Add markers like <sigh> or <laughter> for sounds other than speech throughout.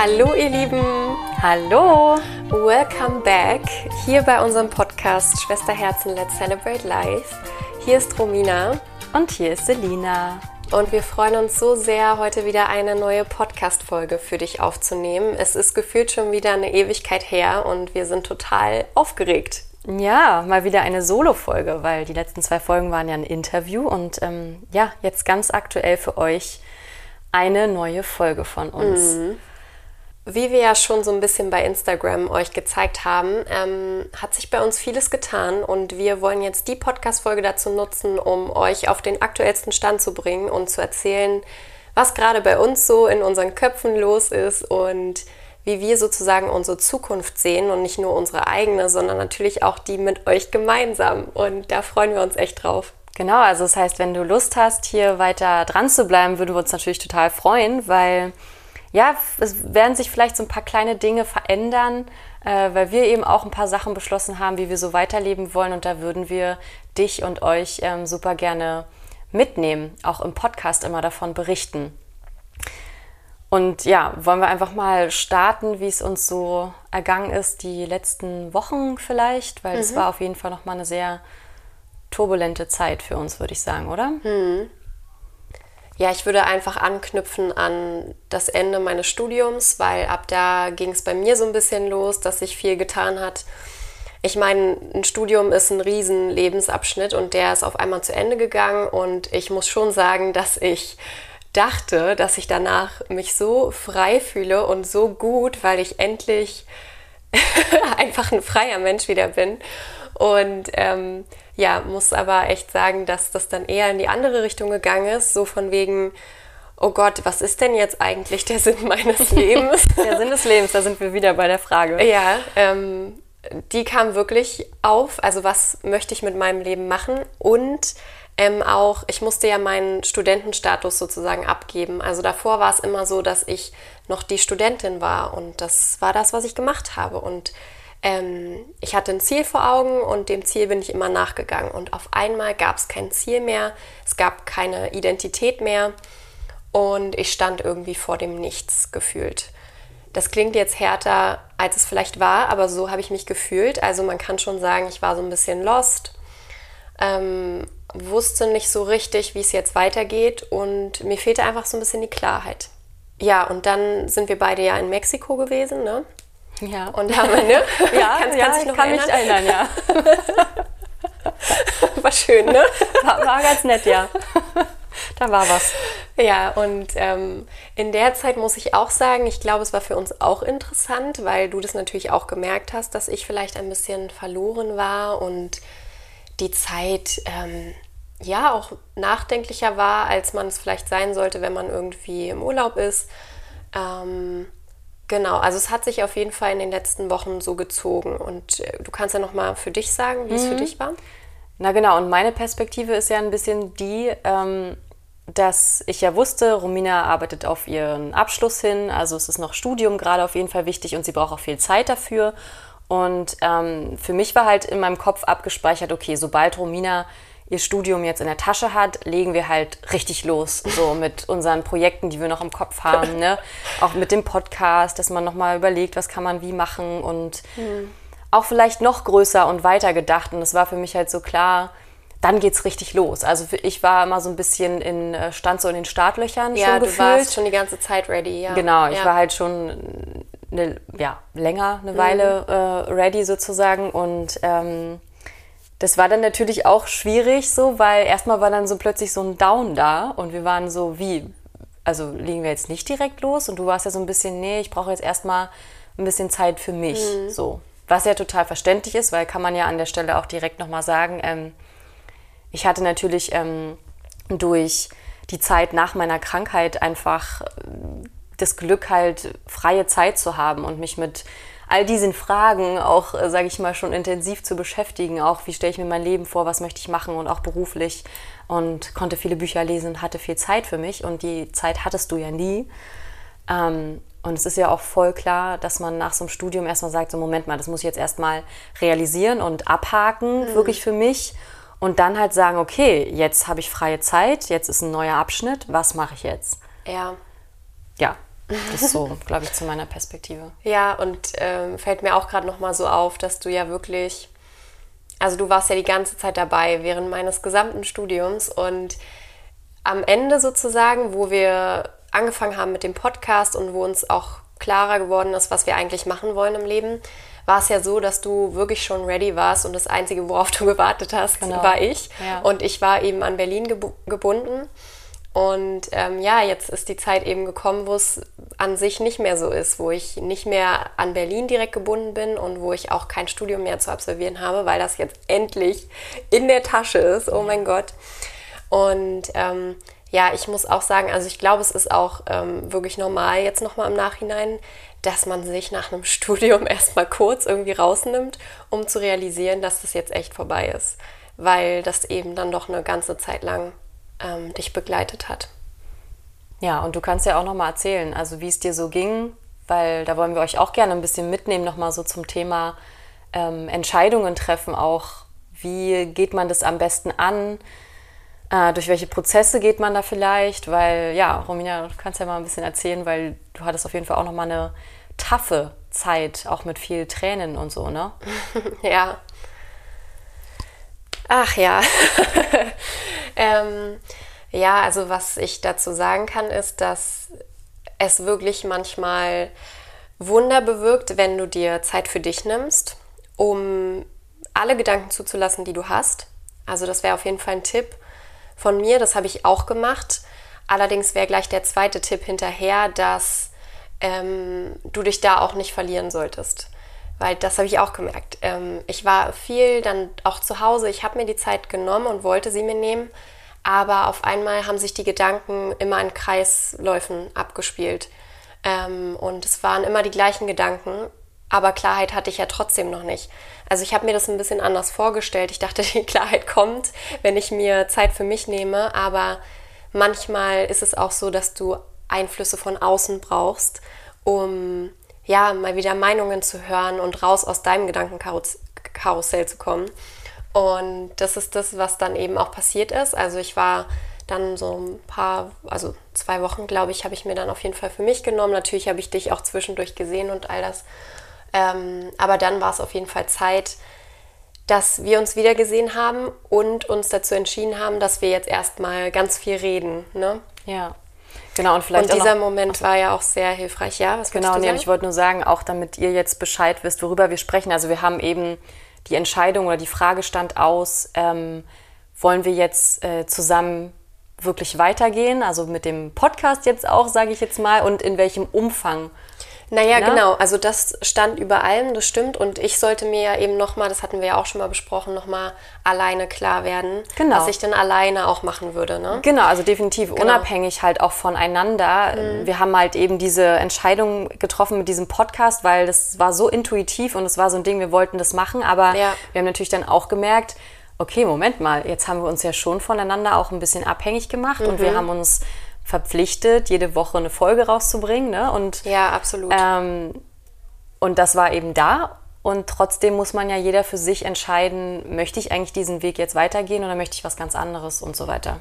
Hallo ihr Lieben, Hallo! welcome back hier bei unserem Podcast Schwesterherzen Let's Celebrate Life. Hier ist Romina Und hier ist Selina. und wir freuen uns so sehr, heute wieder eine neue Podcast-Folge für dich aufzunehmen. Es ist gefühlt schon wieder eine Ewigkeit her und wir sind total aufgeregt. Ja, mal wieder eine Solo-Folge, weil die letzten zwei Folgen waren ja ein Interview und ähm, ja, jetzt ganz aktuell für euch eine neue Folge von uns. Wie wir ja schon so ein bisschen bei Instagram euch gezeigt haben, ähm, hat sich bei uns vieles getan und wir wollen jetzt die Podcast-Folge dazu nutzen, um euch auf den aktuellsten Stand zu bringen und zu erzählen, was gerade bei uns so in unseren Köpfen los ist und wie wir sozusagen unsere Zukunft sehen und nicht nur unsere eigene, sondern natürlich auch die mit euch gemeinsam. Und da freuen wir uns echt drauf. Genau, also das heißt, wenn du Lust hast, hier weiter dran zu bleiben, würden wir uns natürlich total freuen, weil ja, es werden sich vielleicht so ein paar kleine Dinge verändern, äh, weil wir eben auch ein paar Sachen beschlossen haben, wie wir so weiterleben wollen und da würden wir dich und euch ähm, super gerne mitnehmen, auch im Podcast immer davon berichten. Und ja, wollen wir einfach mal starten, wie es uns so ergangen ist, die letzten Wochen vielleicht, weil es war auf jeden Fall nochmal eine sehr turbulente Zeit für uns, würde ich sagen, oder? Ja, ich würde einfach anknüpfen an das Ende meines Studiums, weil ab da ging es bei mir so ein bisschen los, dass sich viel getan hat. Ich meine, ein Studium ist ein riesen Lebensabschnitt und der ist auf einmal zu Ende gegangen und ich muss schon sagen, dass ich dachte, dass ich danach mich so frei fühle und so gut, weil ich endlich <laughs> einfach ein freier Mensch wieder bin. Und ähm, ja, muss aber echt sagen, dass das dann eher in die andere Richtung gegangen ist, so von wegen, oh Gott, was ist denn jetzt eigentlich der Sinn meines <laughs> Lebens? Der Sinn des Lebens, da sind wir wieder bei der Frage. ja, ähm, die kam wirklich auf. Also was möchte ich mit meinem Leben machen? Und ähm, auch, ich musste ja meinen Studentenstatus sozusagen abgeben. Also davor war es immer so, dass ich noch die Studentin war und das war das, was ich gemacht habe. Und ähm, ich hatte ein Ziel vor Augen und dem Ziel bin ich immer nachgegangen. Und auf einmal gab es kein Ziel mehr, es gab keine Identität mehr und ich stand irgendwie vor dem Nichts gefühlt. Das klingt jetzt härter, als es vielleicht war, aber so habe ich mich gefühlt. Also man kann schon sagen, ich war so ein bisschen lost, ähm, wusste nicht so richtig, wie es jetzt weitergeht und mir fehlte einfach so ein bisschen die Klarheit. Ja, und dann sind wir beide ja in Mexiko gewesen, ne? Ja. Und haben wir, ne? <laughs> ja, kannst, ja, kannst dich ich noch kann mich erinnern? erinnern, ja. <laughs> War schön, ne? War, war ganz nett, ja. Da war was. Ja, und ähm, in der Zeit muss ich auch sagen, ich glaube, es war für uns auch interessant, weil du das natürlich auch gemerkt hast, dass ich vielleicht ein bisschen verloren war und die Zeit ähm, ja auch nachdenklicher war, als man es vielleicht sein sollte, wenn man irgendwie im Urlaub ist. Ähm, genau, also es hat sich auf jeden Fall in den letzten Wochen so gezogen. Und äh, du kannst ja noch mal für dich sagen, wie es für dich war. Na genau, und meine Perspektive ist ja ein bisschen die, ähm, dass ich ja wusste, Romina arbeitet auf ihren Abschluss hin, also es ist noch Studium gerade auf jeden Fall wichtig und sie braucht auch viel Zeit dafür. Und ähm, für mich war halt in meinem Kopf abgespeichert, okay, sobald Romina ihr Studium jetzt in der Tasche hat, legen wir halt richtig los, so mit unseren Projekten, die wir noch im Kopf haben, ne? auch mit dem Podcast, dass man nochmal überlegt, was kann man wie machen und auch vielleicht noch größer und weiter gedacht. Und es war für mich halt so klar, dann geht's richtig los. Also ich war immer so ein bisschen in, äh, stand so in den Startlöchern Ja, schon du gefühlt. warst schon die ganze Zeit ready, ja. Genau, ich ja. war halt schon eine, ja, länger, eine Weile äh, ready sozusagen. Und ähm, das war dann natürlich auch schwierig so, weil erstmal war dann so plötzlich so ein Down da und wir waren so, wie, also legen wir jetzt nicht direkt los? Und du warst ja so ein bisschen, nee, ich brauche jetzt erstmal ein bisschen Zeit für mich. So. Was ja total verständlich ist, weil kann man ja an der Stelle auch direkt nochmal sagen, ähm, ich hatte natürlich ähm, durch die Zeit nach meiner Krankheit einfach das Glück, halt freie Zeit zu haben und mich mit all diesen Fragen auch, äh, sage ich mal, schon intensiv zu beschäftigen. Auch wie stelle ich mir mein Leben vor, was möchte ich machen und auch beruflich. Und konnte viele Bücher lesen und hatte viel Zeit für mich. Und die Zeit hattest du ja nie. Ähm, und es ist ja auch voll klar, dass man nach so einem Studium erstmal sagt, so Moment mal, das muss ich jetzt erstmal realisieren und abhaken, wirklich für mich. Und dann halt sagen, okay, jetzt habe ich freie Zeit, jetzt ist ein neuer Abschnitt, was mache ich jetzt? Ja, Ja, Das ist so, glaube ich, zu meiner Perspektive. Ja, und ähm, fällt mir auch gerade nochmal so auf, dass du ja wirklich, also du warst ja die ganze Zeit dabei während meines gesamten Studiums und am Ende sozusagen, wo wir angefangen haben mit dem Podcast und wo uns auch klarer geworden ist, was wir eigentlich machen wollen im Leben, war es ja so, dass du wirklich schon ready warst und das Einzige, worauf du <laughs> gewartet hast, genau. war ich. Ja. Und ich war eben an Berlin geb gebunden. Und ähm, ja, jetzt ist die Zeit eben gekommen, wo es an sich nicht mehr so ist, wo ich nicht mehr an Berlin direkt gebunden bin und wo ich auch kein Studium mehr zu absolvieren habe, weil das jetzt endlich in der Tasche ist. Oh mein Gott. Und ähm, ja, ich muss auch sagen, also ich glaube, es ist auch ähm, wirklich normal jetzt nochmal im Nachhinein, dass man sich nach einem <laughs> Studium erstmal kurz irgendwie rausnimmt, um zu realisieren, dass das jetzt echt vorbei ist, weil das eben dann doch eine ganze Zeit lang ähm, dich begleitet hat. Ja, und du kannst ja auch nochmal erzählen, also wie es dir so ging, weil da wollen wir euch auch gerne ein bisschen mitnehmen, nochmal so zum Thema ähm, Entscheidungen treffen, auch wie geht man das am besten an, äh, durch welche Prozesse geht man da vielleicht, weil ja, Romina, du kannst ja mal ein bisschen erzählen, weil du hattest auf jeden Fall auch nochmal eine taffe Zeit, auch mit viel Tränen und so, ne? <laughs> ja. Ach ja. <laughs> ähm, ja, also was ich dazu sagen kann, ist, dass es wirklich manchmal Wunder bewirkt, wenn du dir Zeit für dich nimmst, um alle Gedanken zuzulassen, die du hast. Also das wäre auf jeden Fall ein Tipp von mir, das habe ich auch gemacht. Allerdings wäre gleich der zweite Tipp hinterher, dass ähm, du dich da auch nicht verlieren solltest. Weil das habe ich auch gemerkt. Ähm, ich war viel dann auch zu Hause. Ich habe mir die Zeit genommen und wollte sie mir nehmen. Aber auf einmal haben sich die Gedanken immer in Kreisläufen abgespielt. Ähm, und es waren immer die gleichen Gedanken. Aber Klarheit hatte ich ja trotzdem noch nicht. Also ich habe mir das ein bisschen anders vorgestellt. Ich dachte, <laughs> die Klarheit kommt, wenn ich mir Zeit für mich nehme. Aber manchmal ist es auch so, dass du Einflüsse von außen brauchst, um ja mal wieder Meinungen zu hören und raus aus deinem Gedankenkarussell zu kommen. Und das ist das, was dann eben auch passiert ist. Also ich war dann so ein paar, also zwei Wochen, glaube ich, habe ich mir dann auf jeden Fall für mich genommen. Natürlich habe ich dich auch zwischendurch gesehen und all das. Ähm, aber dann war es auf jeden Fall Zeit, dass wir uns wiedergesehen haben und uns dazu entschieden haben, dass wir jetzt erstmal ganz viel reden. Ne? Ja. Genau, und vielleicht. Und dieser noch, Moment war ja auch sehr hilfreich, ja? Was genau, nee, ich wollte nur sagen, auch damit ihr jetzt Bescheid wisst, worüber wir sprechen. Also wir haben eben die Entscheidung oder die Frage stand aus, ähm, wollen wir jetzt äh, zusammen wirklich weitergehen, also mit dem Podcast jetzt auch, sage ich jetzt mal, und in welchem Umfang naja, ne? genau. Also das stand über allem, das stimmt. Und ich sollte mir ja eben nochmal, das hatten wir ja auch schon mal besprochen, nochmal alleine klar werden, genau. was ich dann alleine auch machen würde. Ne? Genau, also definitiv genau. unabhängig halt auch voneinander. Mhm. Wir haben halt eben diese Entscheidung getroffen mit diesem Podcast, weil das war so intuitiv und es war so ein Ding, wir wollten das machen. Aber ja. wir haben natürlich dann auch gemerkt, okay, Moment mal, jetzt haben wir uns ja schon voneinander auch ein bisschen abhängig gemacht mhm. und wir mhm. haben uns verpflichtet, jede Woche eine Folge rauszubringen. Ne? Und, ja, absolut. Ähm, und das war eben da. Und trotzdem muss man ja jeder für sich entscheiden, möchte ich eigentlich diesen Weg jetzt weitergehen oder möchte ich was ganz anderes und so weiter.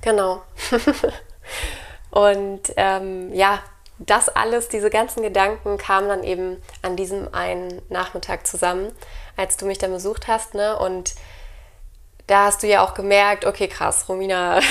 Genau. <laughs> und ähm, ja, das alles, diese ganzen Gedanken kamen dann eben an diesem einen Nachmittag zusammen, als du mich dann besucht hast. Ne? Und da hast du ja auch gemerkt, okay, krass, Romina. <laughs>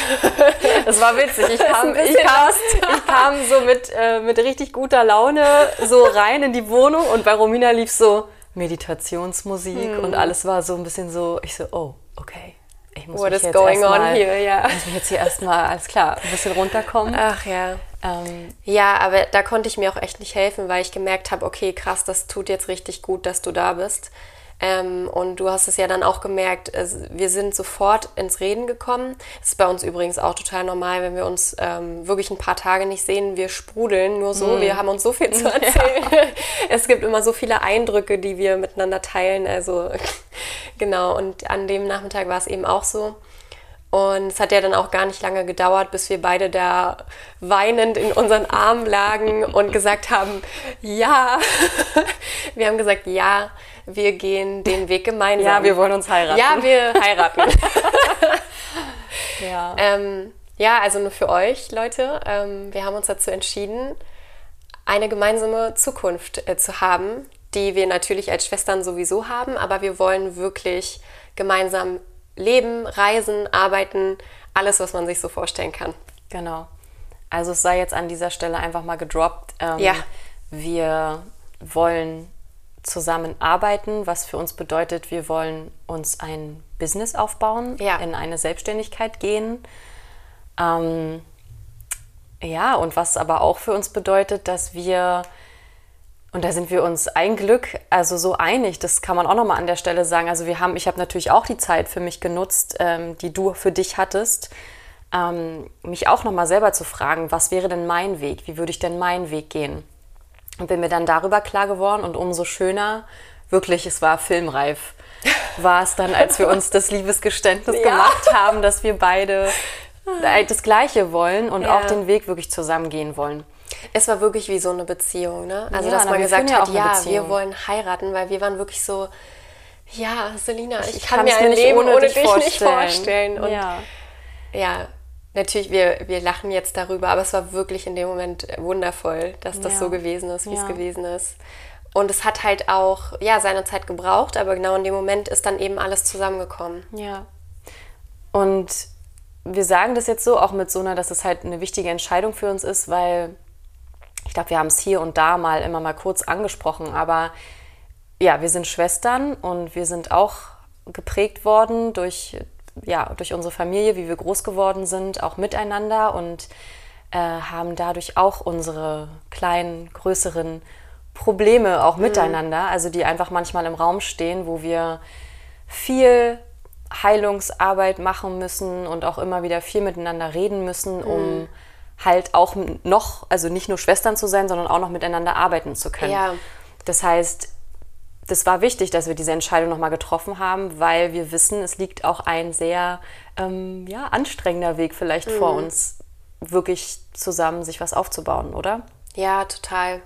Das war witzig. Ich kam, <laughs> ich kam, ich kam so mit, äh, mit richtig guter Laune so rein in die Wohnung und bei Romina lief so Meditationsmusik hm. und alles war so ein bisschen so, ich so, oh, okay. Ich muss What is going on mal, here, ja. Muss mich jetzt hier erstmal, alles klar, ein bisschen runterkommen. Ach ja. Ähm, ja, aber da konnte ich mir auch echt nicht helfen, weil ich gemerkt habe, okay, krass, das tut jetzt richtig gut, dass du da bist. Ähm, und du hast es ja dann auch gemerkt, wir sind sofort ins Reden gekommen. Das ist bei uns übrigens auch total normal, wenn wir uns ähm, wirklich ein paar Tage nicht sehen. Wir sprudeln nur so, mm. wir haben uns so viel zu <laughs> erzählen. Ja. <laughs> Es gibt immer so viele Eindrücke, die wir miteinander teilen. Also <laughs> genau, und an dem Nachmittag war es eben auch so. Und es hat ja dann auch gar nicht lange gedauert, bis wir beide da weinend in unseren Armen lagen und gesagt haben, ja. Wir haben gesagt, ja, wir gehen den Weg gemeinsam. Ja, wir wollen uns heiraten. Ja, wir heiraten. <laughs> ja. Ähm, Ja, also nur für euch, Leute. Ähm, wir haben uns dazu entschieden, eine gemeinsame Zukunft äh, zu haben, die wir natürlich als Schwestern sowieso haben, aber wir wollen wirklich gemeinsam leben, reisen, arbeiten, alles, was man sich so vorstellen kann. Genau. Also es sei jetzt an dieser Stelle einfach mal gedroppt. Ähm, ja. Wir wollen zusammenarbeiten, was für uns bedeutet, wir wollen uns ein Business aufbauen, ja. in eine Selbstständigkeit gehen. Ähm, ja, und was aber auch für uns bedeutet, dass wir, und da sind wir uns ein Glück, also so einig, das kann man auch nochmal an der Stelle sagen. Also wir haben, ich habe natürlich auch die Zeit für mich genutzt, ähm, die du für dich hattest, ähm, mich auch nochmal selber zu fragen, was wäre denn mein Weg? Wie würde ich denn meinen Weg gehen? Und bin mir dann darüber klar geworden und umso schöner, wirklich, es war filmreif, war es dann, als wir uns das Liebesgeständnis ja. gemacht haben, dass wir beide das Gleiche wollen und ja. auch den Weg wirklich zusammen gehen wollen. Es war wirklich wie so eine Beziehung, ne? Also, ja, dass man gesagt hat, ja, wir wollen heiraten, weil wir waren wirklich so, ja, Selina, ich, ich kann mir ein Leben ohne, ohne dich, vorstellen. nicht vorstellen. Und ja, ja natürlich, wir, wir lachen jetzt darüber, aber es war wirklich in dem Moment wundervoll, dass das ja. so gewesen ist, wie ja. es gewesen ist. Und es hat halt auch, ja, seine Zeit gebraucht, aber genau in dem Moment ist dann eben alles zusammengekommen. Ja. Und wir sagen das jetzt so, auch mit so einer, dass es halt eine wichtige Entscheidung für uns ist, weil ich glaube, wir haben es hier und da mal immer mal kurz angesprochen, aber ja, wir sind Schwestern und wir sind auch geprägt worden durch ja, durch unsere Familie, wie wir groß geworden sind, auch miteinander und äh, haben dadurch auch unsere kleinen, größeren Probleme auch mhm. miteinander, also die einfach manchmal im Raum stehen, wo wir viel Heilungsarbeit machen müssen und auch immer wieder viel miteinander reden müssen, um mhm. halt auch noch, also nicht nur Schwestern zu sein, sondern auch noch miteinander arbeiten zu können. Ja. Das heißt, das war wichtig, dass wir diese Entscheidung nochmal getroffen haben, weil wir wissen, es liegt auch ein sehr ähm, ja, anstrengender Weg vielleicht mhm. vor uns, wirklich zusammen sich was aufzubauen, oder? Ja, total.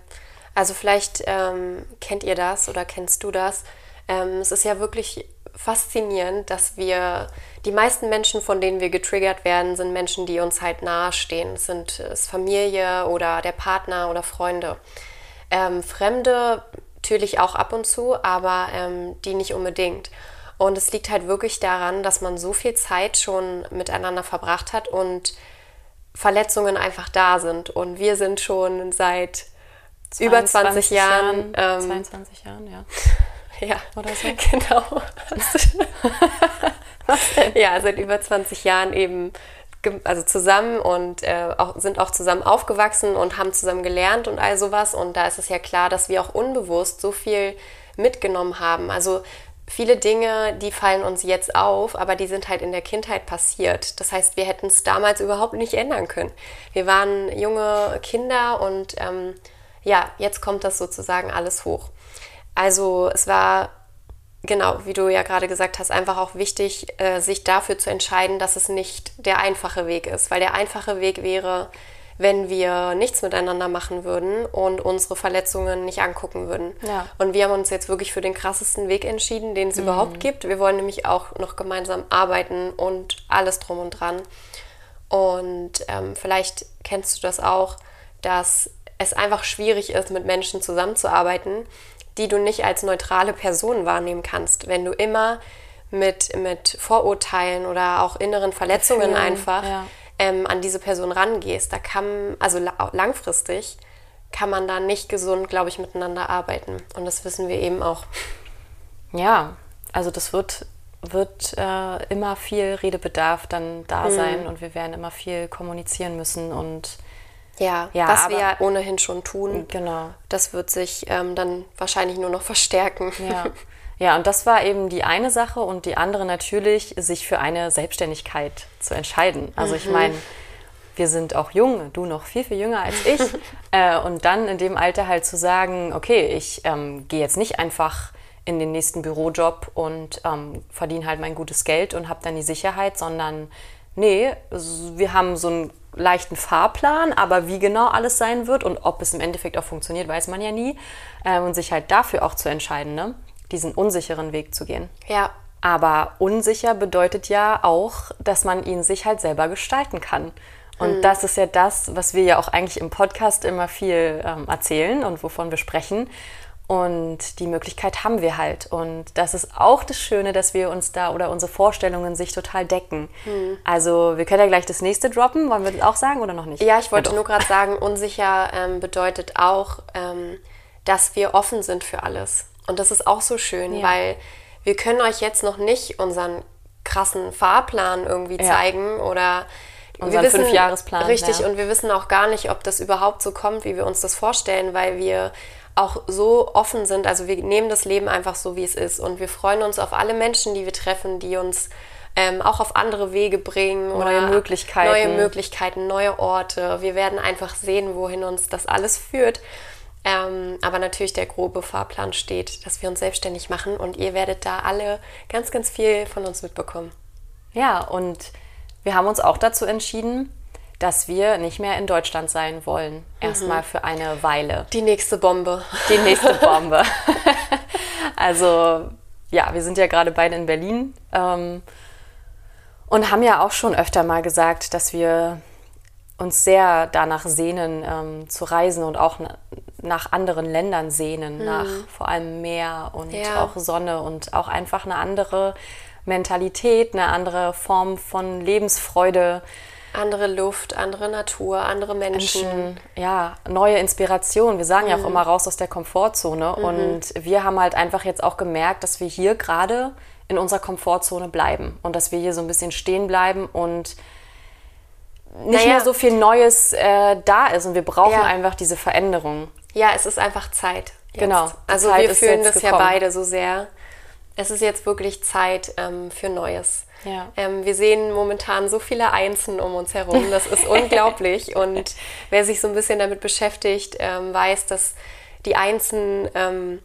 Also vielleicht ähm, kennt ihr das oder kennst du das. Ähm, es ist ja wirklich faszinierend, dass wir, die meisten Menschen, von denen wir getriggert werden, sind Menschen, die uns halt nahestehen. Es sind es Familie oder der Partner oder Freunde. Ähm, Fremde natürlich auch ab und zu, aber ähm, die nicht unbedingt. Und es liegt halt wirklich daran, dass man so viel Zeit schon miteinander verbracht hat und Verletzungen einfach da sind. Und wir sind schon seit über 20 Jahren. Jahren ähm, 22 Jahren, ja. <laughs> ja, oder so. <laughs> Genau. <laughs> Was denn? Ja, seit über 20 Jahren eben also zusammen und äh, auch, sind auch zusammen aufgewachsen und haben zusammen gelernt und all sowas. Und da ist es ja klar, dass wir auch unbewusst so viel mitgenommen haben. Also viele Dinge, die fallen uns jetzt auf, aber die sind halt in der Kindheit passiert. Das heißt, wir hätten es damals überhaupt nicht ändern können. Wir waren junge Kinder und ähm, ja, jetzt kommt das sozusagen alles hoch. Also es war genau, wie du ja gerade gesagt hast, einfach auch wichtig, äh, sich dafür zu entscheiden, dass es nicht der einfache Weg ist. Weil der einfache Weg wäre, wenn wir nichts miteinander machen würden und unsere Verletzungen nicht angucken würden. Ja. Und wir haben uns jetzt wirklich für den krassesten Weg entschieden, den es mhm. überhaupt gibt. Wir wollen nämlich auch noch gemeinsam arbeiten und alles drum und dran. Und ähm, vielleicht kennst du das auch, dass es einfach schwierig ist, mit Menschen zusammenzuarbeiten, die du nicht als neutrale Person wahrnehmen kannst. Wenn du immer mit, mit Vorurteilen oder auch inneren Verletzungen Gefühlen, einfach ja. ähm, an diese Person rangehst, da kann, also langfristig, kann man da nicht gesund, glaube ich, miteinander arbeiten. Und das wissen wir eben auch. Ja, also das wird, wird äh, immer viel Redebedarf dann da mhm. sein und wir werden immer viel kommunizieren müssen und ja, ja was wir ja ohnehin schon tun. Genau. Das wird sich ähm, dann wahrscheinlich nur noch verstärken. Ja. ja, und das war eben die eine Sache und die andere natürlich, sich für eine Selbstständigkeit zu entscheiden. Also mhm. ich meine, wir sind auch jung, du noch viel, viel jünger als ich. <laughs> äh, und dann in dem Alter halt zu sagen, okay, ich ähm, gehe jetzt nicht einfach in den nächsten Bürojob und ähm, verdiene halt mein gutes Geld und habe dann die Sicherheit, sondern nee, wir haben so ein leichten Fahrplan, aber wie genau alles sein wird und ob es im Endeffekt auch funktioniert, weiß man ja nie. Ähm, und sich halt dafür auch zu entscheiden, ne? diesen unsicheren Weg zu gehen. Ja, Aber unsicher bedeutet ja auch, dass man ihn sich halt selber gestalten kann. Und mhm. das ist ja das, was wir ja auch eigentlich im Podcast immer viel ähm, erzählen und wovon wir sprechen. Und die Möglichkeit haben wir halt. Und das ist auch das Schöne, dass wir uns da oder unsere Vorstellungen sich total decken. Mhm. Also wir können ja gleich das nächste droppen. Wollen wir das auch sagen oder noch nicht? Ja, ich wollte ja, nur gerade sagen, unsicher ähm, bedeutet auch, ähm, dass wir offen sind für alles. Und das ist auch so schön, ja. weil wir können euch jetzt noch nicht unseren krassen Fahrplan irgendwie ja. zeigen oder unseren wir wissen, Fünfjahresplan. Richtig, und wir wissen auch gar nicht, ob das überhaupt so kommt, wie wir uns das vorstellen, weil wir auch so offen sind. Also wir nehmen das Leben einfach so, wie es ist. Und wir freuen uns auf alle Menschen, die wir treffen, die uns ähm, auch auf andere Wege bringen neue oder Möglichkeiten. neue Möglichkeiten, neue Orte. Wir werden einfach sehen, wohin uns das alles führt. Ähm, aber natürlich der grobe Fahrplan steht, dass wir uns selbstständig machen und ihr werdet da alle ganz, ganz viel von uns mitbekommen. Ja, und wir haben uns auch dazu entschieden, dass wir nicht mehr in Deutschland sein wollen. Erstmal mhm. für eine Weile. Die nächste Bombe. Die nächste <laughs> Bombe. <laughs> also, ja, wir sind ja gerade beide in Berlin ähm, und haben ja auch schon öfter mal gesagt, dass wir uns sehr danach sehnen, ähm, zu reisen und auch nach anderen Ländern sehnen, mhm. nach vor allem Meer und ja. auch Sonne und auch einfach eine andere Mentalität, eine andere Form von Lebensfreude. Andere Luft, andere Natur, andere Menschen. Menschen ja, neue Inspiration. Wir sagen mhm. ja auch mhm. immer raus aus der Komfortzone. Mhm. Und wir haben halt einfach jetzt auch gemerkt, dass wir hier gerade in unserer Komfortzone bleiben und dass wir hier so ein bisschen stehen bleiben und nicht naja. mehr so viel Neues äh, da ist. Und wir brauchen ja. einfach diese Veränderung. Ja, es ist einfach Zeit. Jetzt. Genau. Also Zeit wir fühlen das gekommen. ja beide so sehr. Es ist jetzt wirklich Zeit ähm, für Neues. Ja. Ähm, wir sehen momentan so viele Einsen um uns herum. Das ist unglaublich. <laughs> Und wer sich so ein bisschen damit beschäftigt, ähm, weiß, dass die Einsen ähm,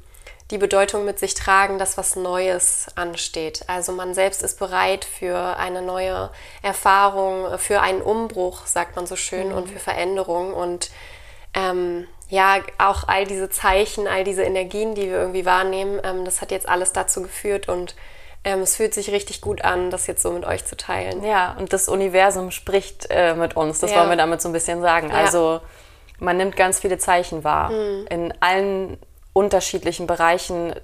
die Bedeutung mit sich tragen, dass was Neues ansteht. Also man selbst ist bereit für eine neue Erfahrung, für einen Umbruch, sagt man so schön, mhm. und für Veränderung. Und ähm, ja, auch all diese Zeichen, all diese Energien, die wir irgendwie wahrnehmen, ähm, das hat jetzt alles dazu geführt und ähm, es fühlt sich richtig gut an, das jetzt so mit euch zu teilen. Ja, und das Universum spricht äh, mit uns, das ja. wollen wir damit so ein bisschen sagen. Ja. Also man nimmt ganz viele Zeichen wahr mhm. in allen unterschiedlichen Bereichen.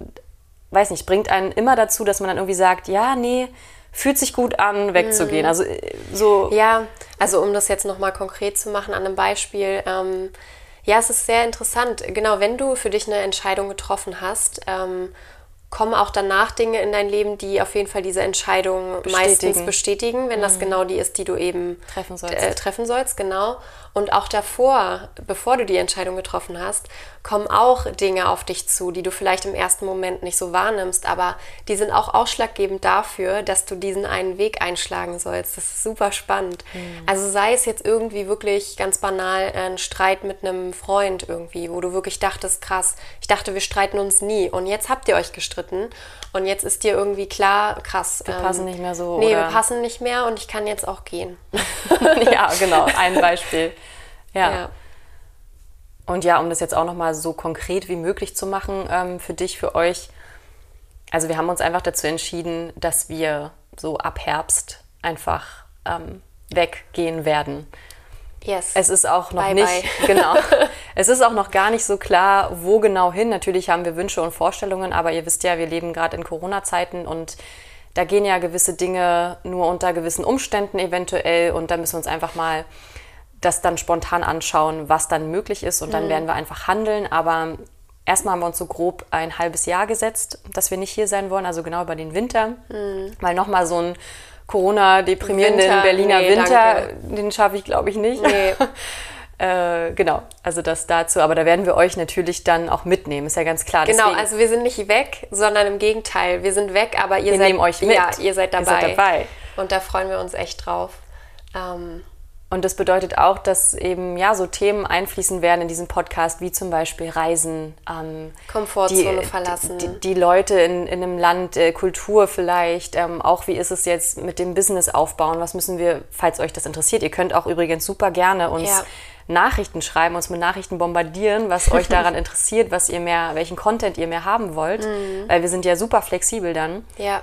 Weiß nicht, bringt einen immer dazu, dass man dann irgendwie sagt, ja, nee, fühlt sich gut an, wegzugehen. Mhm. Also äh, so. Ja, also um das jetzt nochmal konkret zu machen an einem Beispiel. Ähm, ja, es ist sehr interessant. Genau, wenn du für dich eine Entscheidung getroffen hast, ähm, kommen auch danach Dinge in dein Leben, die auf jeden Fall diese Entscheidung bestätigen. meistens bestätigen, wenn mhm. das genau die ist, die du eben treffen sollst. Äh, treffen sollst, genau. Und auch davor, bevor du die Entscheidung getroffen hast, kommen auch Dinge auf dich zu, die du vielleicht im ersten Moment nicht so wahrnimmst, aber die sind auch ausschlaggebend dafür, dass du diesen einen Weg einschlagen sollst. Das ist super spannend. Mhm. Also sei es jetzt irgendwie wirklich ganz banal ein Streit mit einem Freund irgendwie, wo du wirklich dachtest, krass, ich dachte, wir streiten uns nie und jetzt habt ihr euch gestritten und jetzt ist dir irgendwie klar, krass. Wir ähm, passen nicht mehr so. Nee, oder? wir passen nicht mehr und ich kann jetzt auch gehen. <laughs> ja, genau, <laughs> ein Beispiel. Ja. ja. Und ja, um das jetzt auch nochmal so konkret wie möglich zu machen ähm, für dich, für euch. Also wir haben uns einfach dazu entschieden, dass wir so ab Herbst einfach ähm, weggehen werden. Yes. Es ist auch noch bye nicht, bye. <laughs> genau. <laughs> Es ist auch noch gar nicht so klar, wo genau hin. Natürlich haben wir Wünsche und Vorstellungen, aber ihr wisst ja, wir leben gerade in Corona-Zeiten und da gehen ja gewisse Dinge nur unter gewissen Umständen eventuell und da müssen wir uns einfach mal das dann spontan anschauen, was dann möglich ist und dann mhm. werden wir einfach handeln. Aber erstmal haben wir uns so grob ein halbes Jahr gesetzt, dass wir nicht hier sein wollen, also genau über den Winter, mhm. weil nochmal so ein Corona-deprimierenden Berliner nee, Winter, danke. den schaffe ich glaube ich nicht. Nee. <laughs> äh, genau, also das dazu. Aber da werden wir euch natürlich dann auch mitnehmen, ist ja ganz klar. Genau, Deswegen, also wir sind nicht weg, sondern im Gegenteil, wir sind weg, aber ihr wir seid nehmen euch mit. Ja, ihr seid dabei. Ihr seid dabei. Und da freuen wir uns echt drauf. Ähm, und das bedeutet auch, dass eben ja so Themen einfließen werden in diesen Podcast, wie zum Beispiel Reisen, ähm, Komfortzone die, verlassen, die, die, Leute in, in einem Land, äh, Kultur vielleicht, ähm, auch wie ist es jetzt mit dem Business aufbauen, was müssen wir, falls euch das interessiert, ihr könnt auch übrigens super gerne uns ja. Nachrichten schreiben, uns mit Nachrichten bombardieren, was <laughs> euch daran interessiert, was ihr mehr, welchen Content ihr mehr haben wollt, mhm. weil wir sind ja super flexibel dann. Ja.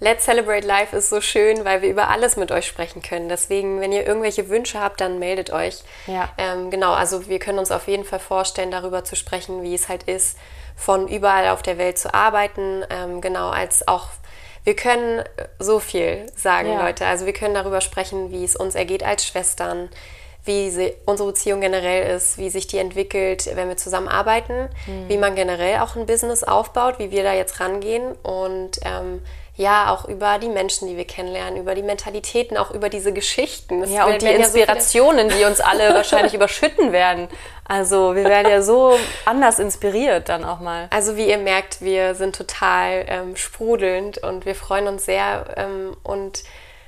Let's Celebrate Life ist so schön, weil wir über alles mit euch sprechen können. Deswegen, wenn ihr irgendwelche Wünsche habt, dann meldet euch. Ja. Ähm, genau, also wir können uns auf jeden Fall vorstellen, darüber zu sprechen, wie es halt ist, von überall auf der Welt zu arbeiten. Ähm, genau, als auch wir können so viel sagen, Ja. Leute. Also wir können darüber sprechen, wie es uns ergeht als Schwestern, wie sie, unsere Beziehung generell ist, wie sich die entwickelt, wenn wir zusammenarbeiten, wie man generell auch ein Business aufbaut, wie wir da jetzt rangehen und ähm, ja, auch über die Menschen, die wir kennenlernen, über die Mentalitäten, auch über diese Geschichten. Es Ja, und die ja so Inspirationen, die uns alle <laughs> wahrscheinlich überschütten werden. Also wir werden ja so anders inspiriert dann auch mal. Also wie ihr merkt, wir sind total ähm, sprudelnd und wir freuen uns sehr. Ähm, und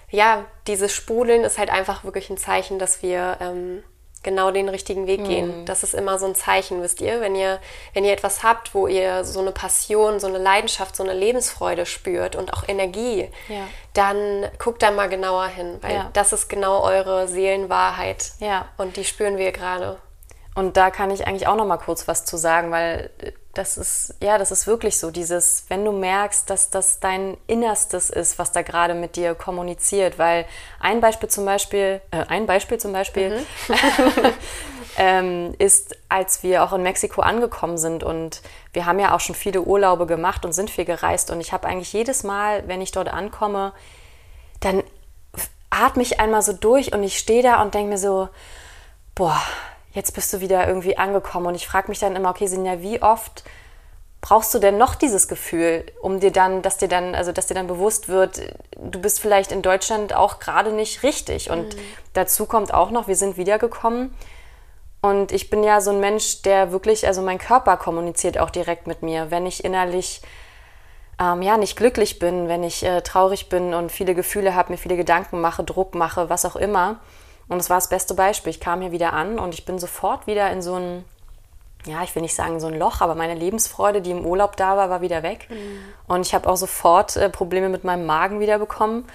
ja, dieses Sprudeln ist halt einfach wirklich ein Zeichen, dass wir ähm, genau den richtigen Weg Mhm. gehen. Das ist immer so ein Zeichen, wisst ihr, wenn ihr, wenn ihr etwas habt, wo ihr so eine Passion, so eine Leidenschaft, so eine Lebensfreude spürt und auch Energie, Ja. dann guckt da mal genauer hin, weil Ja. das ist genau eure Seelenwahrheit. Ja. Und die spüren wir gerade. Und da kann ich eigentlich auch noch mal kurz was zu sagen, weil das ist ja, das ist wirklich so dieses, wenn du merkst, dass das dein Innerstes ist, was da gerade mit dir kommuniziert, weil ein Beispiel zum Beispiel, äh, ein Beispiel zum Beispiel <laughs> ähm, ist, als wir auch in Mexiko angekommen sind und wir haben ja auch schon viele Urlaube gemacht und sind viel gereist und ich habe eigentlich jedes Mal, wenn ich dort ankomme, dann atme ich einmal so durch und ich stehe da und denke mir so, boah, jetzt bist du wieder irgendwie angekommen. Und ich frage mich dann immer, okay, Sinja, wie oft brauchst du denn noch dieses Gefühl, um dir dann, dass dir dann, also dass dir dann bewusst wird, du bist vielleicht in Deutschland auch gerade nicht richtig. Und dazu kommt auch noch, wir sind wiedergekommen. Und ich bin ja so ein Mensch, der wirklich, also mein Körper kommuniziert auch direkt mit mir. Wenn ich innerlich ähm, ja, nicht glücklich bin, wenn ich äh, traurig bin und viele Gefühle habe, mir viele Gedanken mache, Druck mache, was auch immer. Und es war das beste Beispiel. Ich kam hier wieder an und ich bin sofort wieder in so ein, ja, ich will nicht sagen so ein Loch, aber meine Lebensfreude, die im Urlaub da war, war wieder weg. Und ich habe auch sofort äh, Probleme mit meinem Magen wieder bekommen.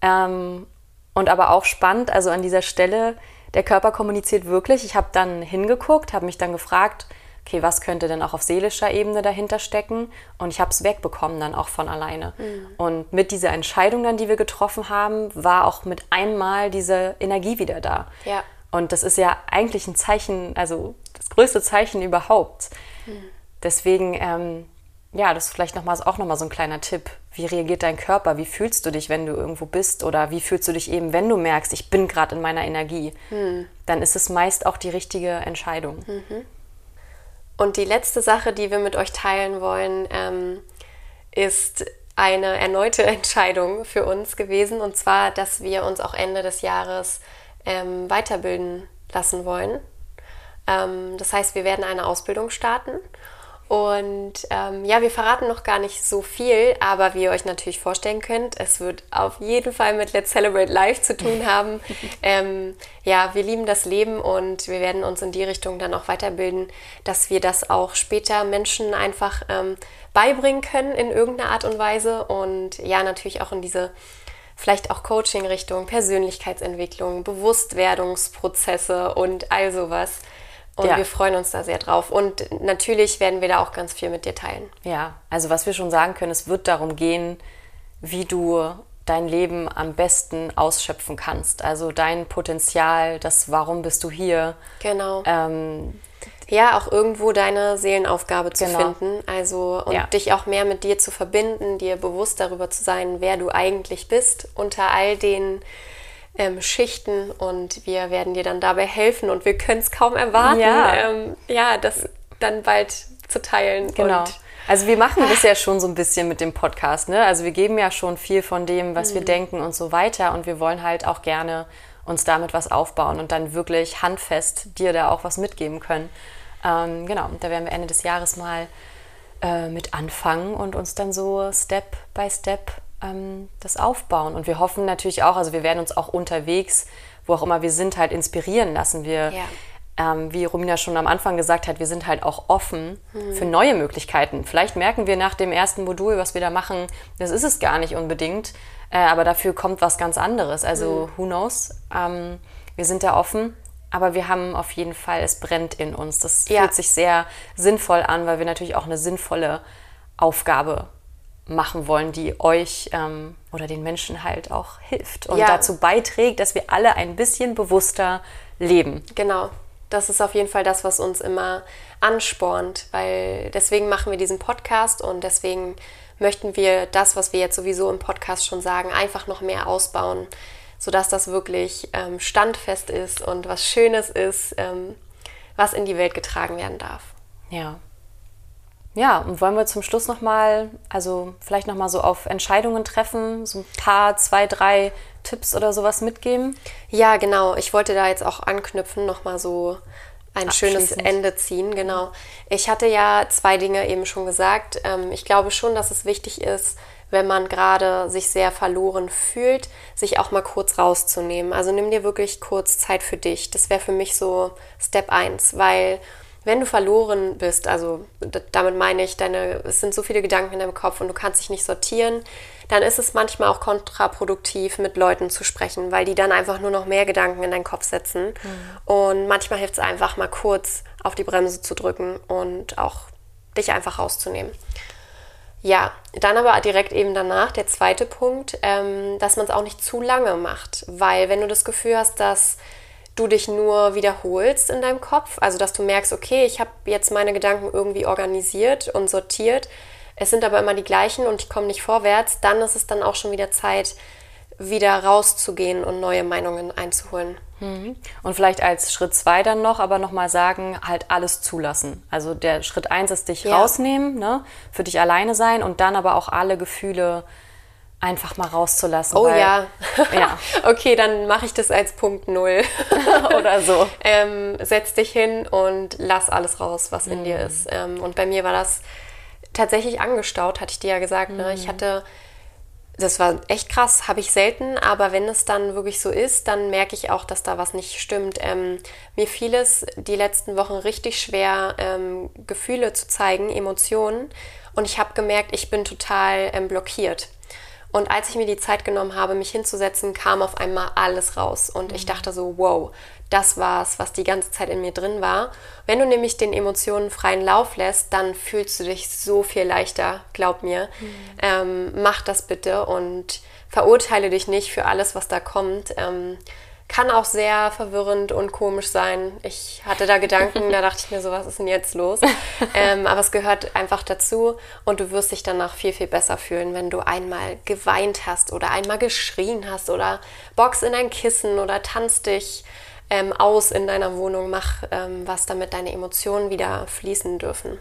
Ähm, und aber auch spannend, also an dieser Stelle, der Körper kommuniziert wirklich. Ich habe dann hingeguckt, habe mich dann gefragt, okay, was könnte denn auch auf seelischer Ebene dahinter stecken? Und ich habe es wegbekommen dann auch von alleine. Und mit dieser Entscheidung dann, die wir getroffen haben, war auch mit einmal diese Energie wieder da. Ja. Und das ist ja eigentlich ein Zeichen, also das größte Zeichen überhaupt. Deswegen, ähm, ja, das ist vielleicht noch mal, auch nochmal so ein kleiner Tipp. Wie reagiert dein Körper? Wie fühlst du dich, wenn du irgendwo bist? Oder wie fühlst du dich eben, wenn du merkst, ich bin gerade in meiner Energie? Dann ist es meist auch die richtige Entscheidung. Und die letzte Sache, die wir mit euch teilen wollen, ähm, ist eine erneute <laughs> Entscheidung für uns gewesen. Und zwar, dass wir uns auch Ende des Jahres ähm, weiterbilden lassen wollen. Ähm, das heißt, wir werden eine Ausbildung starten. Und ähm, ja, wir verraten noch gar nicht so viel, aber wie ihr euch natürlich vorstellen könnt, es wird auf jeden Fall mit Let's Celebrate Life zu tun <laughs> haben. ähm, ja, wir lieben das Leben und wir werden uns in die Richtung dann auch weiterbilden, dass wir das auch später Menschen einfach ähm, beibringen können in irgendeiner Art und Weise und ja, natürlich auch in diese vielleicht auch Coaching-Richtung, Persönlichkeitsentwicklung, Bewusstwerdungsprozesse und all sowas. Und Ja. wir freuen uns da sehr drauf. Und natürlich werden wir da auch ganz viel mit dir teilen. Ja, also was wir schon sagen können, es wird darum gehen, wie du dein Leben am besten ausschöpfen kannst. Also dein Potenzial, das Warum bist du hier. Genau. Ähm, Ja, auch irgendwo deine Seelenaufgabe zu Genau. finden. Also und Ja. dich auch mehr mit dir zu verbinden, dir bewusst darüber zu sein, wer du eigentlich bist unter all den ähm, Schichten. Und wir werden dir dann dabei helfen und wir können es kaum erwarten, Ja. ähm, ja, das dann bald zu teilen. Genau. Also wir machen das ja schon so ein bisschen mit dem Podcast, ne? Also wir geben ja schon viel von dem, was Mhm. wir denken und so weiter und wir wollen halt auch gerne uns damit was aufbauen und dann wirklich handfest dir da auch was mitgeben können. Ähm, genau, und da werden wir Ende des Jahres mal äh, mit anfangen und uns dann so Step by Step ähm, das aufbauen. Und wir hoffen natürlich auch, also wir werden uns auch unterwegs, wo auch immer wir sind, halt inspirieren lassen. Wir Ja. ähm, wie Romina schon am Anfang gesagt hat, wir sind halt auch offen für neue Möglichkeiten. Vielleicht merken wir nach dem ersten Modul, was wir da machen, das ist es gar nicht unbedingt, äh, aber dafür kommt was ganz anderes. Also who knows? Ähm, wir sind da offen, aber wir haben auf jeden Fall, es brennt in uns. Das Ja. fühlt sich sehr sinnvoll an, weil wir natürlich auch eine sinnvolle Aufgabe machen wollen, die euch ähm, oder den Menschen halt auch hilft und Ja. dazu beiträgt, dass wir alle ein bisschen bewusster leben. Genau. Das ist auf jeden Fall das, was uns immer anspornt, weil deswegen machen wir diesen Podcast und deswegen möchten wir das, was wir jetzt sowieso im Podcast schon sagen, einfach noch mehr ausbauen, sodass das wirklich ähm, standfest ist und was Schönes ist, ähm, was in die Welt getragen werden darf. Ja. Ja, und wollen wir zum Schluss nochmal, also vielleicht nochmal so auf Entscheidungen treffen, so ein paar, zwei, drei Tipps oder sowas mitgeben? Ja, genau. Ich wollte da jetzt auch anknüpfen, nochmal so ein schönes. Ende ziehen. Genau. Ich hatte ja zwei Dinge eben schon gesagt. Ähm, ich glaube schon, dass es wichtig ist, wenn man gerade sich sehr verloren fühlt, sich auch mal kurz rauszunehmen. Also nimm dir wirklich kurz Zeit für dich. Das wäre für mich so Step 1, weil wenn du verloren bist, also damit meine ich, deine, es sind so viele Gedanken in deinem Kopf und du kannst dich nicht sortieren, dann ist es manchmal auch kontraproduktiv, mit Leuten zu sprechen, weil die dann einfach nur noch mehr Gedanken in deinen Kopf setzen. Und manchmal hilft es einfach mal kurz auf die Bremse zu drücken und auch dich einfach rauszunehmen. Ja, dann aber direkt eben danach der zweite Punkt, ähm, dass man es auch nicht zu lange macht, weil wenn du das Gefühl hast, dass du dich nur wiederholst in deinem Kopf, also dass du merkst, okay, ich habe jetzt meine Gedanken irgendwie organisiert und sortiert, es sind aber immer die gleichen und ich komme nicht vorwärts, dann ist es dann auch schon wieder Zeit, wieder rauszugehen und neue Meinungen einzuholen. Und vielleicht als Schritt zwei dann noch, aber nochmal sagen, halt alles zulassen. Also der Schritt eins ist dich Ja. rausnehmen, ne? für dich alleine sein und dann aber auch alle Gefühle einfach mal rauszulassen. Oh weil- ja. <laughs> Ja. <laughs> okay, dann mache ich das als Punkt Null. <laughs> Oder so. ähm, setz dich hin und lass alles raus, was in dir ist. Ähm, und bei mir war das tatsächlich angestaut, hatte ich dir ja gesagt. Ne? Ich hatte, das war echt krass, habe ich selten, aber wenn es dann wirklich so ist, dann merke ich auch, dass da was nicht stimmt. Ähm, mir fiel es die letzten Wochen richtig schwer, ähm, Gefühle zu zeigen, Emotionen. Und ich habe gemerkt, ich bin total ähm, blockiert. Und als ich mir die Zeit genommen habe, mich hinzusetzen, kam auf einmal alles raus. Und ich dachte so, wow, das war's, was die ganze Zeit in mir drin war. Wenn du nämlich den Emotionen freien Lauf lässt, dann fühlst du dich so viel leichter, glaub mir. Ähm, mach das bitte und verurteile dich nicht für alles, was da kommt. Ähm, kann auch sehr verwirrend und komisch sein. Ich hatte da Gedanken, da dachte ich mir so, was ist denn jetzt los? <laughs> ähm, aber es gehört einfach dazu und du wirst dich danach viel, viel besser fühlen, wenn du einmal geweint hast oder einmal geschrien hast oder box in ein Kissen oder tanzt dich ähm, aus in deiner Wohnung, mach ähm, was, damit deine Emotionen wieder fließen dürfen.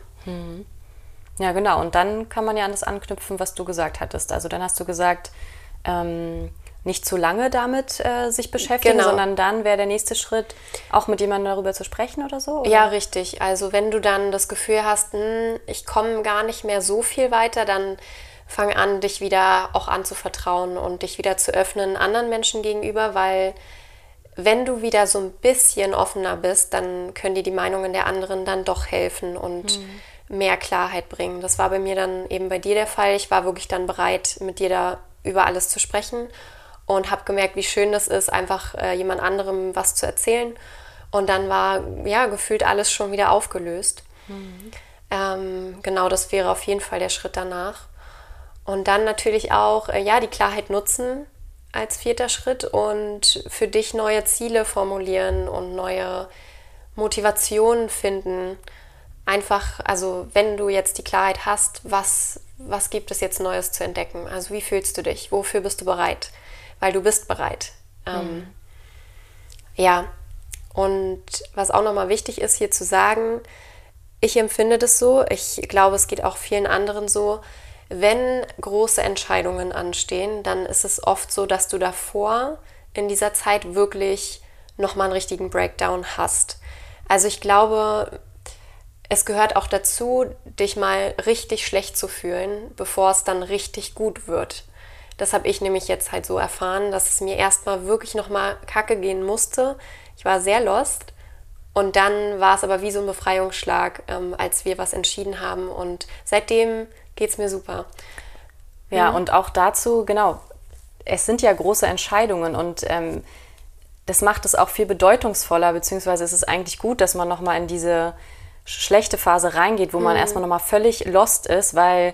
Ja, genau. Und dann kann man ja an das anknüpfen, was du gesagt hattest. Also dann hast du gesagt, ähm, nicht zu lange damit äh, sich beschäftigen, Genau. sondern dann wäre der nächste Schritt, auch mit jemandem darüber zu sprechen oder so? Oder? Ja, richtig. Also wenn du dann das Gefühl hast, hm, ich komme gar nicht mehr so viel weiter, dann fang an, dich wieder auch anzuvertrauen und dich wieder zu öffnen anderen Menschen gegenüber, weil wenn du wieder so ein bisschen offener bist, dann können dir die Meinungen der anderen dann doch helfen und mehr Klarheit bringen. Das war bei mir dann eben bei dir der Fall. Ich war wirklich dann bereit, mit dir da über alles zu sprechen und habe gemerkt, wie schön das ist, einfach äh, jemand anderem was zu erzählen. Und dann war ja gefühlt alles schon wieder aufgelöst. Ähm, genau, das wäre auf jeden Fall der Schritt danach. Und dann natürlich auch, äh, ja, die Klarheit nutzen als vierter Schritt und für dich neue Ziele formulieren und neue Motivationen finden. Einfach, also wenn du jetzt die Klarheit hast, was, was gibt es jetzt Neues zu entdecken? Also wie fühlst du dich? Wofür bist du bereit? Weil du bist bereit. Ähm, ja, und was auch nochmal wichtig ist hier zu sagen, ich empfinde das so, ich glaube, es geht auch vielen anderen so, wenn große Entscheidungen anstehen, dann ist es oft so, dass du davor in dieser Zeit wirklich nochmal einen richtigen Breakdown hast. Also ich glaube, es gehört auch dazu, dich mal richtig schlecht zu fühlen, bevor es dann richtig gut wird. Das habe ich nämlich jetzt halt so erfahren, dass es mir erstmal wirklich nochmal kacke gehen musste. Ich war sehr lost und dann war es aber wie so ein Befreiungsschlag, ähm, als wir was entschieden haben. Und seitdem geht es mir super. Ja, und auch dazu, genau, es sind ja große Entscheidungen und ähm, das macht es auch viel bedeutungsvoller, beziehungsweise es ist eigentlich gut, dass man nochmal in diese schlechte Phase reingeht, wo man erstmal nochmal völlig lost ist, weil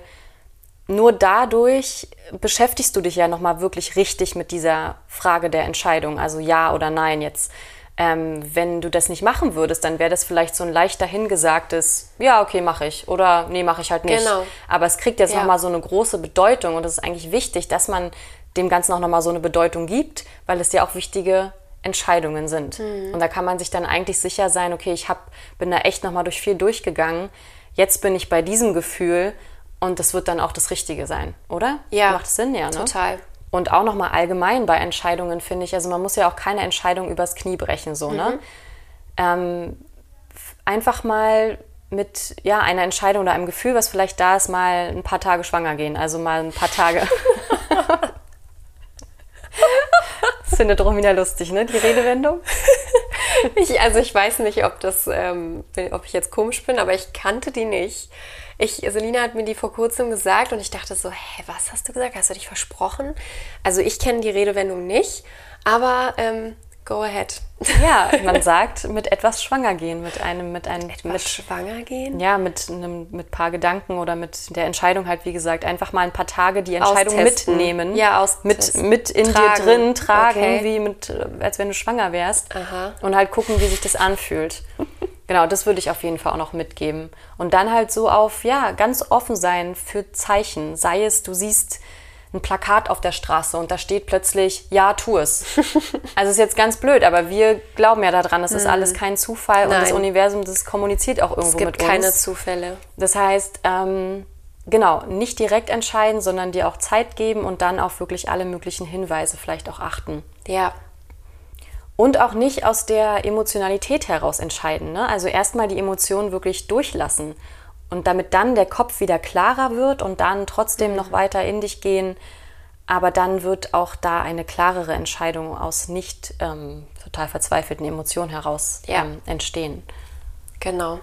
nur dadurch beschäftigst du dich ja nochmal wirklich richtig mit dieser Frage der Entscheidung, also ja oder nein jetzt. Ähm, wenn du das nicht machen würdest, dann wäre das vielleicht so ein leicht dahingesagtes, ja, okay, mache ich oder nee, mache ich halt nicht. Genau. Aber es kriegt jetzt Ja. nochmal so eine große Bedeutung und es ist eigentlich wichtig, dass man dem Ganzen auch nochmal so eine Bedeutung gibt, weil es ja auch wichtige Entscheidungen sind. Und da kann man sich dann eigentlich sicher sein, okay, ich hab, bin da echt nochmal durch viel durchgegangen. Jetzt bin ich bei diesem Gefühl und das wird dann auch das Richtige sein, oder? Ja, Macht Sinn, ja, ne? total. Und auch nochmal allgemein bei Entscheidungen finde ich, also man muss ja auch keine Entscheidung übers Knie brechen, so, ne? Ähm, f- einfach mal mit ja, einer Entscheidung oder einem Gefühl, was vielleicht da ist, mal ein paar Tage schwanger gehen. Also mal ein paar Tage. das <laughs> findet Romina lustig, ne? Die Redewendung. Ich, also ich weiß nicht, ob das, ähm, ob ich jetzt komisch bin, aber ich kannte die nicht. Ich, Selina hat mir die vor kurzem gesagt und ich dachte so, hä, was hast du gesagt? Hast du dich versprochen? Also ich kenne die Redewendung nicht, aber ähm, go ahead. <laughs> Ja, man <laughs> sagt, mit etwas schwanger gehen, mit einem, mit einem, Mit mit, schwanger gehen? ja, mit einem, mit paar Gedanken oder mit der Entscheidung halt, wie gesagt, einfach mal ein paar Tage die Entscheidung Austesten. mitnehmen. Ja, mit, austesten. mit in Tragen. dir drin tragen, Okay. wie mit, als wenn du schwanger wärst. Aha. Und halt gucken, wie sich das anfühlt. genau, das würde ich auf jeden Fall auch noch mitgeben. Und dann halt so auf, ja, ganz offen sein für Zeichen. Sei es, du siehst ein Plakat auf der Straße und da steht plötzlich, ja, tu es. <laughs> Also ist jetzt ganz blöd, aber wir glauben ja daran, es ist alles kein Zufall und das Mhm. Nein. Universum, das kommuniziert auch irgendwo Es gibt mit keine uns. Zufälle. Das heißt, ähm, genau, nicht direkt entscheiden, sondern dir auch Zeit geben und dann auf wirklich alle möglichen Hinweise vielleicht auch achten. Ja, Und auch nicht aus der Emotionalität heraus entscheiden. Ne? Also erstmal die Emotionen wirklich durchlassen. Und damit dann der Kopf wieder klarer wird und dann trotzdem noch weiter in dich gehen. Aber dann wird auch da eine klarere Entscheidung aus nicht ähm, total verzweifelten Emotionen heraus Ja. ähm, entstehen. genau.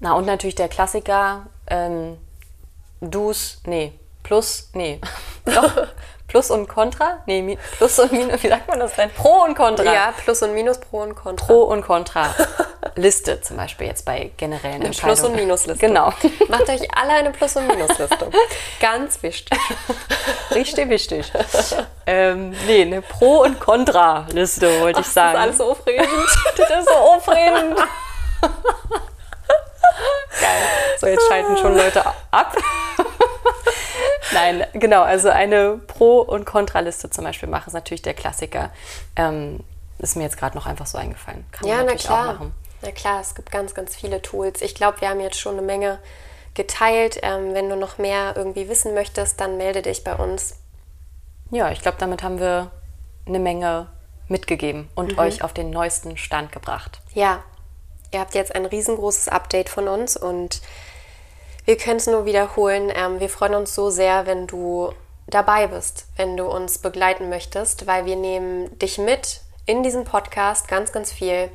Na, und natürlich der Klassiker, ähm, Dus, nee, Plus, nee, <laughs> doch, <laughs> Plus und Contra, nee, Plus und Minus, wie sagt man das denn? Pro und Contra. Ja, Plus und Minus, Pro und Contra. Pro und Contra. <laughs> Liste zum Beispiel jetzt bei generellen Eine Entscheidungen. Plus- und Minusliste. Genau. Macht euch alle eine Plus- und Minusliste. <laughs> Ganz wichtig. Richtig wichtig. ähm, nee, eine Pro- und Contra-Liste wollte ich Das sagen. ist alles so aufregend. <laughs> das ist so aufregend. Geil. So, jetzt schalten schon Leute ab. Nein, genau, also eine Pro- und Kontraliste zum Beispiel machen, ist natürlich der Klassiker. Ähm, ist mir jetzt gerade noch einfach so eingefallen. Kann Ja, man na natürlich klar. auch machen. Na klar, es gibt ganz, ganz viele Tools. Ich glaube, wir haben jetzt schon eine Menge geteilt. Ähm, wenn du noch mehr irgendwie wissen möchtest, dann melde dich bei uns. Ja, ich glaube, damit haben wir eine Menge mitgegeben und Mhm. euch auf den neuesten Stand gebracht. Ja, ihr habt jetzt ein riesengroßes Update von uns und wir können es nur wiederholen. Ähm, wir freuen uns so sehr, wenn du dabei bist, wenn du uns begleiten möchtest, weil wir nehmen dich mit in diesem Podcast ganz, ganz viel.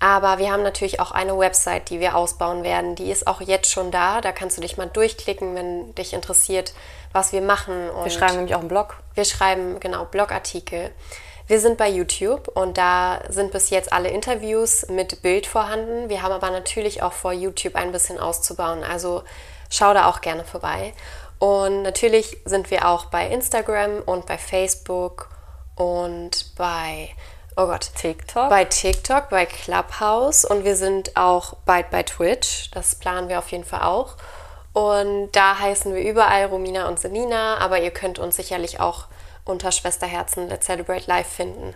Aber wir haben natürlich auch eine Website, die wir ausbauen werden. Die ist auch jetzt schon da. Da kannst du dich mal durchklicken, wenn dich interessiert, was wir machen. Und Wir schreiben nämlich auch einen Blog. wir schreiben genau Blogartikel. Wir sind bei YouTube und da sind bis jetzt alle Interviews mit Bild vorhanden. Wir haben aber natürlich auch vor, YouTube ein bisschen auszubauen. Also schau da auch gerne vorbei. Und natürlich sind wir auch bei Instagram und bei Facebook und bei, oh Gott, TikTok. bei TikTok, bei Clubhouse und wir sind auch bald bei Twitch. Das planen wir auf jeden Fall auch. Und da heißen wir überall Romina und Selina, aber ihr könnt uns sicherlich auch unter Schwesterherzen Let's Celebrate Live finden.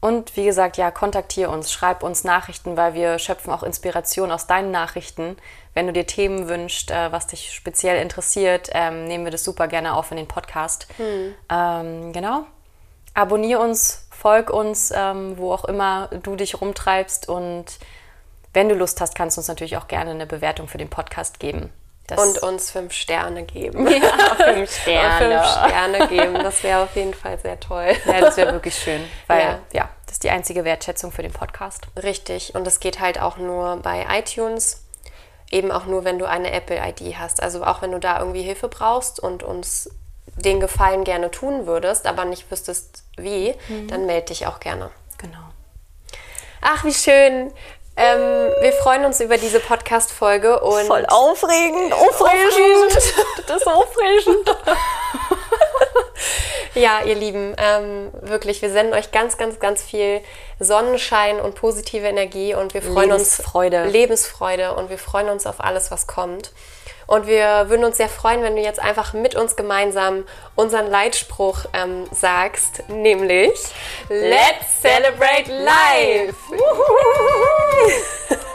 Und wie gesagt, ja, kontaktiere uns, schreib uns Nachrichten, weil wir schöpfen auch Inspiration aus deinen Nachrichten. Wenn du dir Themen wünschst, äh, was dich speziell interessiert, ähm, nehmen wir das super gerne auf in den Podcast. Ähm, genau. Abonnier uns, folg uns, ähm, wo auch immer du dich rumtreibst. Und wenn du Lust hast, kannst du uns natürlich auch gerne eine Bewertung für den Podcast geben. Das Und uns fünf Sterne geben. <laughs> ja, <laughs> fünf Sterne. <laughs> Fünf Sterne geben, das wäre auf jeden Fall sehr toll. Ja, das wäre wirklich schön, weil Ja. ja. das ist die einzige Wertschätzung für den Podcast. Richtig. Und es geht halt auch nur bei iTunes. Eben auch nur, wenn du eine Apple-ID hast. Also auch wenn du da irgendwie Hilfe brauchst und uns den Gefallen gerne tun würdest, aber nicht wüsstest wie, dann melde dich auch gerne. Genau. Ach, wie schön. Ähm, wir freuen uns über diese Podcast-Folge und. Voll aufregend, aufregend. <laughs> das ist aufregend. <laughs> ja, ihr Lieben, ähm, wirklich, wir senden euch ganz, ganz, ganz viel Sonnenschein und positive Energie und wir freuen Lebensfreude. uns Lebensfreude und wir freuen uns auf alles, was kommt. Und wir würden uns sehr freuen, wenn du jetzt einfach mit uns gemeinsam unseren Leitspruch ähm, sagst, nämlich Let's celebrate life! <laughs> <laughs>